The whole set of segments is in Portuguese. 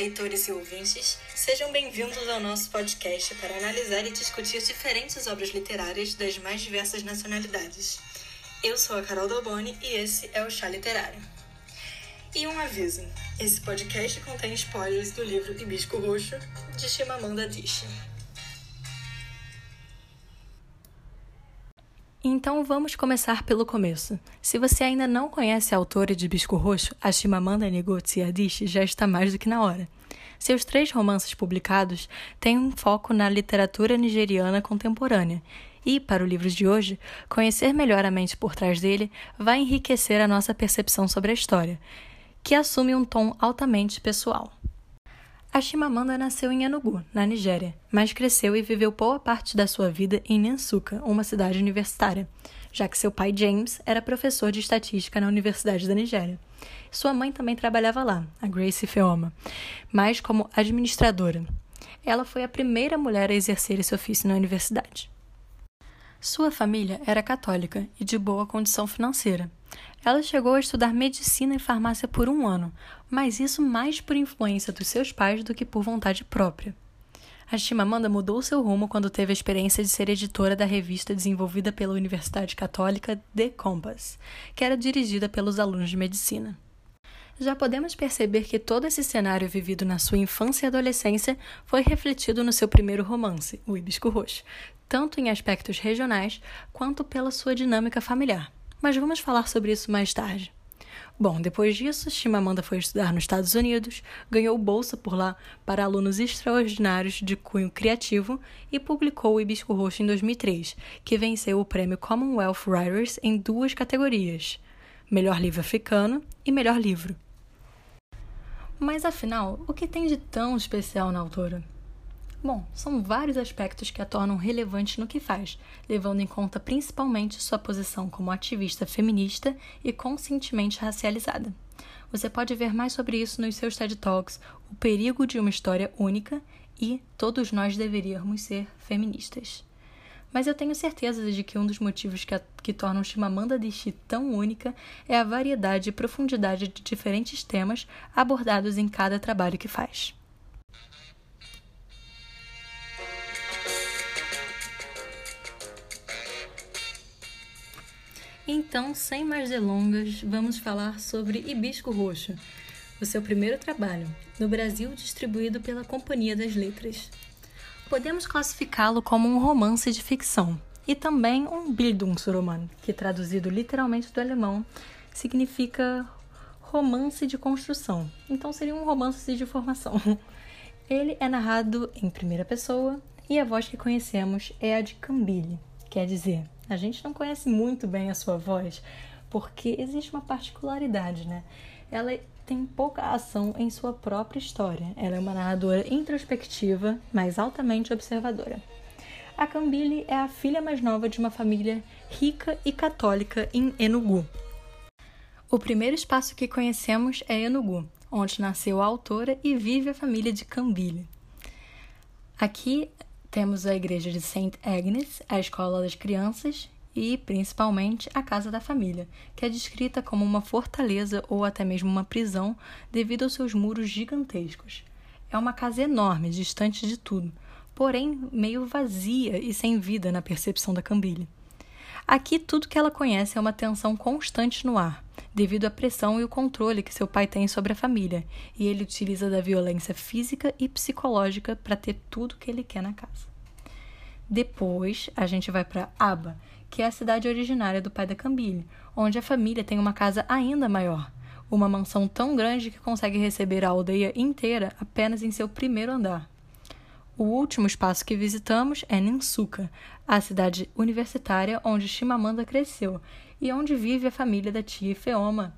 leitores e ouvintes, sejam bem-vindos ao nosso podcast para analisar e discutir diferentes obras literárias das mais diversas nacionalidades. Eu sou a Carol Dalboni e esse é o Chá Literário. E um aviso: esse podcast contém spoilers do livro Hibisco Roxo de Chimamanda Adichie. Então vamos começar pelo começo. Se você ainda não conhece a autora de Bisco Roxo, a Chimamanda Ngozi Adichie já está mais do que na hora. Seus três romances publicados têm um foco na literatura nigeriana contemporânea. E, para o livro de hoje, conhecer melhor a mente por trás dele vai enriquecer a nossa percepção sobre a história, que assume um tom altamente pessoal. A Chimamanda nasceu em Enugu, na Nigéria, mas cresceu e viveu boa parte da sua vida em Nansuka, uma cidade universitária, já que seu pai James era professor de estatística na Universidade da Nigéria. Sua mãe também trabalhava lá, a Grace Feoma, mas como administradora. Ela foi a primeira mulher a exercer esse ofício na universidade. Sua família era católica e de boa condição financeira. Ela chegou a estudar medicina e farmácia por um ano, mas isso mais por influência dos seus pais do que por vontade própria. A Chimamanda mudou seu rumo quando teve a experiência de ser editora da revista desenvolvida pela Universidade Católica The Compass, que era dirigida pelos alunos de medicina. Já podemos perceber que todo esse cenário vivido na sua infância e adolescência foi refletido no seu primeiro romance, O Hibisco Roxo, tanto em aspectos regionais quanto pela sua dinâmica familiar. Mas vamos falar sobre isso mais tarde. Bom, depois disso, Chimamanda foi estudar nos Estados Unidos, ganhou bolsa por lá para alunos extraordinários de cunho criativo e publicou o Hibisco Roxo em 2003, que venceu o prêmio Commonwealth Writers em duas categorias: Melhor Livro Africano e Melhor Livro. Mas afinal, o que tem de tão especial na autora? Bom, são vários aspectos que a tornam relevante no que faz, levando em conta principalmente sua posição como ativista feminista e conscientemente racializada. Você pode ver mais sobre isso nos seus TED Talks, O Perigo de uma História Única e Todos Nós Deveríamos Ser Feministas. Mas eu tenho certeza de que um dos motivos que, a, que tornam Chimamanda Adichie tão única é a variedade e profundidade de diferentes temas abordados em cada trabalho que faz. Então, sem mais delongas, vamos falar sobre Hibisco Roxo, o seu primeiro trabalho, no Brasil distribuído pela Companhia das Letras. Podemos classificá-lo como um romance de ficção e também um Bildungsroman, que traduzido literalmente do alemão significa romance de construção. Então seria um romance de formação. Ele é narrado em primeira pessoa e a voz que conhecemos é a de Cambile, quer dizer, a gente não conhece muito bem a sua voz, porque existe uma particularidade, né? Ela tem pouca ação em sua própria história. Ela é uma narradora introspectiva, mas altamente observadora. A Cambile é a filha mais nova de uma família rica e católica em Enugu. O primeiro espaço que conhecemos é Enugu, onde nasceu a autora e vive a família de Cambile. Aqui temos a igreja de Saint Agnes, a escola das crianças e, principalmente, a casa da família, que é descrita como uma fortaleza ou até mesmo uma prisão devido aos seus muros gigantescos. É uma casa enorme, distante de tudo, porém meio vazia e sem vida na percepção da Cambile. Aqui tudo que ela conhece é uma tensão constante no ar, devido à pressão e o controle que seu pai tem sobre a família, e ele utiliza da violência física e psicológica para ter tudo que ele quer na casa. Depois, a gente vai para Aba, que é a cidade originária do pai da Cambile, onde a família tem uma casa ainda maior, uma mansão tão grande que consegue receber a aldeia inteira apenas em seu primeiro andar. O último espaço que visitamos é Ninsuka, a cidade universitária onde Shimamanda cresceu e onde vive a família da tia Feoma.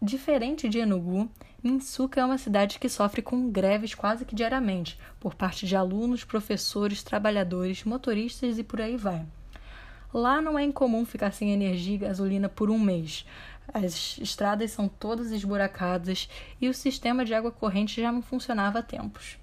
Diferente de Enugu, Ninsuka é uma cidade que sofre com greves quase que diariamente, por parte de alunos, professores, trabalhadores, motoristas e por aí vai. Lá não é incomum ficar sem energia e gasolina por um mês. As estradas são todas esburacadas e o sistema de água corrente já não funcionava há tempos.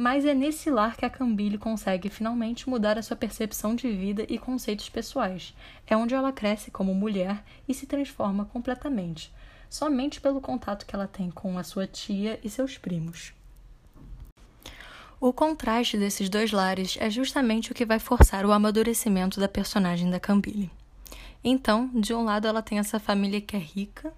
Mas é nesse lar que a Cambile consegue finalmente mudar a sua percepção de vida e conceitos pessoais. É onde ela cresce como mulher e se transforma completamente. somente pelo contato que ela tem com a sua tia e seus primos. O contraste desses dois lares é justamente o que vai forçar o amadurecimento da personagem da Cambile. Então, de um lado, ela tem essa família que é rica,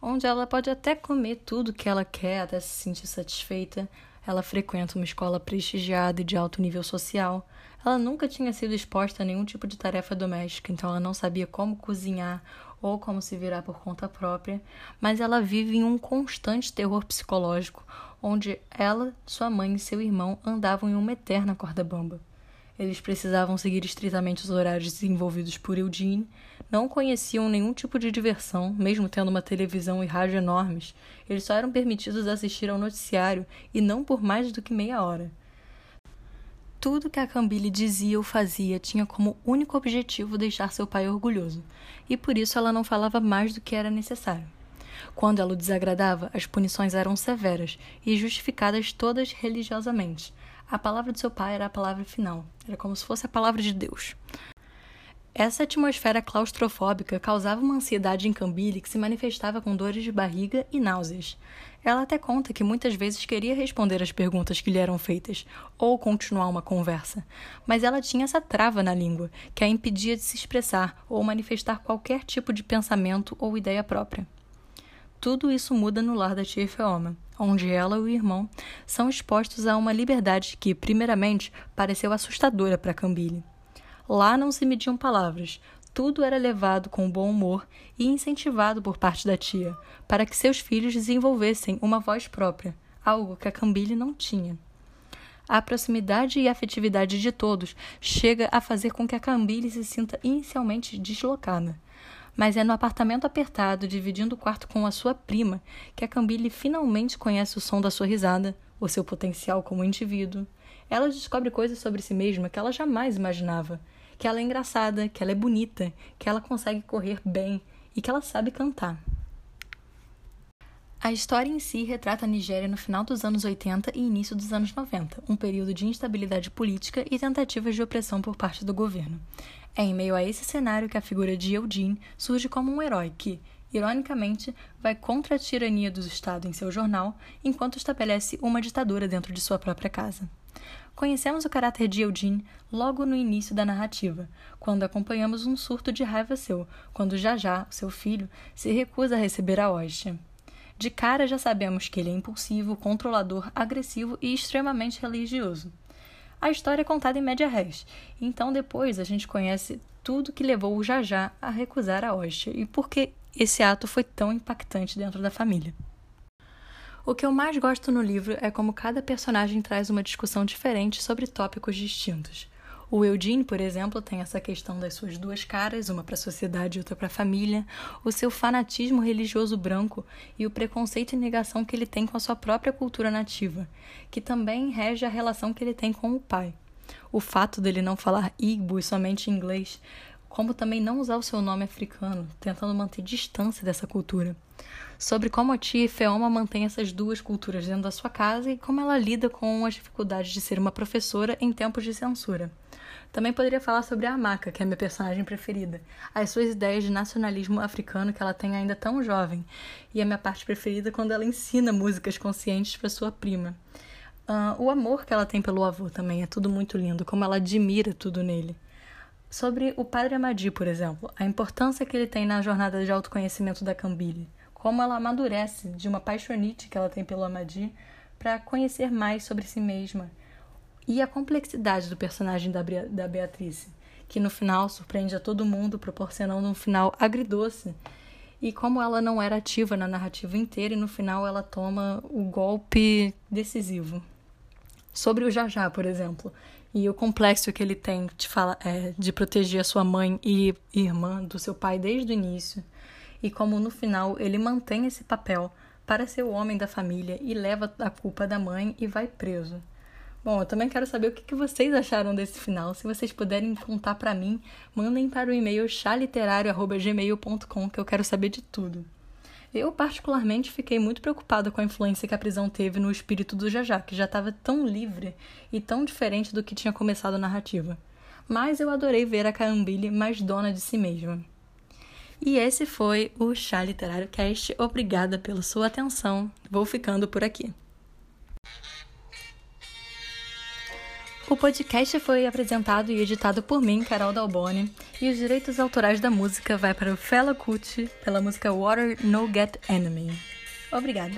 onde ela pode até comer tudo que ela quer, até se sentir satisfeita. Ela frequenta uma escola prestigiada e de alto nível social. Ela nunca tinha sido exposta a nenhum tipo de tarefa doméstica, então ela não sabia como cozinhar ou como se virar por conta própria, mas ela vive em um constante terror psicológico, onde ela, sua mãe e seu irmão andavam em uma eterna corda bamba. Eles precisavam seguir estritamente os horários desenvolvidos por Eugene, não conheciam nenhum tipo de diversão, mesmo tendo uma televisão e rádio enormes. Eles só eram permitidos assistir ao noticiário e não por mais do que meia hora. Tudo que a Cambile dizia ou fazia tinha como único objetivo deixar seu pai orgulhoso, e por isso ela não falava mais do que era necessário. Quando ela o desagradava, as punições eram severas e justificadas todas religiosamente. A palavra de seu pai era a palavra final, era como se fosse a palavra de Deus. Essa atmosfera claustrofóbica causava uma ansiedade em Cambile que se manifestava com dores de barriga e náuseas. Ela até conta que muitas vezes queria responder às perguntas que lhe eram feitas, ou continuar uma conversa, mas ela tinha essa trava na língua, que a impedia de se expressar ou manifestar qualquer tipo de pensamento ou ideia própria. Tudo isso muda no lar da tia Feoma, onde ela e o irmão são expostos a uma liberdade que, primeiramente, pareceu assustadora para Cambile. Lá não se mediam palavras, tudo era levado com bom humor e incentivado por parte da tia, para que seus filhos desenvolvessem uma voz própria, algo que a Cambile não tinha. A proximidade e afetividade de todos chega a fazer com que a Cambile se sinta inicialmente deslocada. Mas é no apartamento apertado, dividindo o quarto com a sua prima, que a Cambile finalmente conhece o som da sua risada, o seu potencial como indivíduo. Ela descobre coisas sobre si mesma que ela jamais imaginava que ela é engraçada, que ela é bonita, que ela consegue correr bem e que ela sabe cantar. A história em si retrata a Nigéria no final dos anos 80 e início dos anos 90, um período de instabilidade política e tentativas de opressão por parte do governo. É em meio a esse cenário que a figura de Eugene surge como um herói que, ironicamente, vai contra a tirania do Estado em seu jornal, enquanto estabelece uma ditadura dentro de sua própria casa. Conhecemos o caráter de Eugene logo no início da narrativa, quando acompanhamos um surto de raiva seu, quando Jajá, seu filho, se recusa a receber a hóstia. De cara já sabemos que ele é impulsivo, controlador, agressivo e extremamente religioso. A história é contada em média res, então depois a gente conhece tudo que levou o Jajá a recusar a hóstia e por que esse ato foi tão impactante dentro da família. O que eu mais gosto no livro é como cada personagem traz uma discussão diferente sobre tópicos distintos. O Eugene, por exemplo, tem essa questão das suas duas caras, uma para a sociedade e outra para a família, o seu fanatismo religioso branco e o preconceito e negação que ele tem com a sua própria cultura nativa, que também rege a relação que ele tem com o pai. O fato dele não falar Igbo e somente inglês, como também não usar o seu nome africano, tentando manter distância dessa cultura sobre como a tia Feoma mantém essas duas culturas dentro da sua casa e como ela lida com as dificuldades de ser uma professora em tempos de censura. Também poderia falar sobre a Amaka, que é minha personagem preferida, as suas ideias de nacionalismo africano que ela tem ainda tão jovem, e a minha parte preferida quando ela ensina músicas conscientes para sua prima. Uh, o amor que ela tem pelo avô também é tudo muito lindo, como ela admira tudo nele. Sobre o padre Amadi, por exemplo, a importância que ele tem na jornada de autoconhecimento da Cambile como ela amadurece de uma paixonite que ela tem pelo Amadi para conhecer mais sobre si mesma e a complexidade do personagem da, da Beatrice, que no final surpreende a todo mundo, proporcionando um final agridoce. E como ela não era ativa na narrativa inteira, e no final ela toma o golpe decisivo. Sobre o Jajá, por exemplo, e o complexo que ele tem de, fala, é, de proteger a sua mãe e irmã do seu pai desde o início e como no final ele mantém esse papel para ser o homem da família e leva a culpa da mãe e vai preso. Bom, eu também quero saber o que vocês acharam desse final. Se vocês puderem contar para mim, mandem para o e-mail chaliterário@gmail.com que eu quero saber de tudo. Eu, particularmente, fiquei muito preocupada com a influência que a prisão teve no espírito do Jajá, que já estava tão livre e tão diferente do que tinha começado a narrativa. Mas eu adorei ver a Carambile mais dona de si mesma. E esse foi o Chá Literário Cast. Obrigada pela sua atenção. Vou ficando por aqui. O podcast foi apresentado e editado por mim, Carol Dalboni, e os direitos autorais da música vai para o Fela Kuti pela música Water No Get Enemy. Obrigada.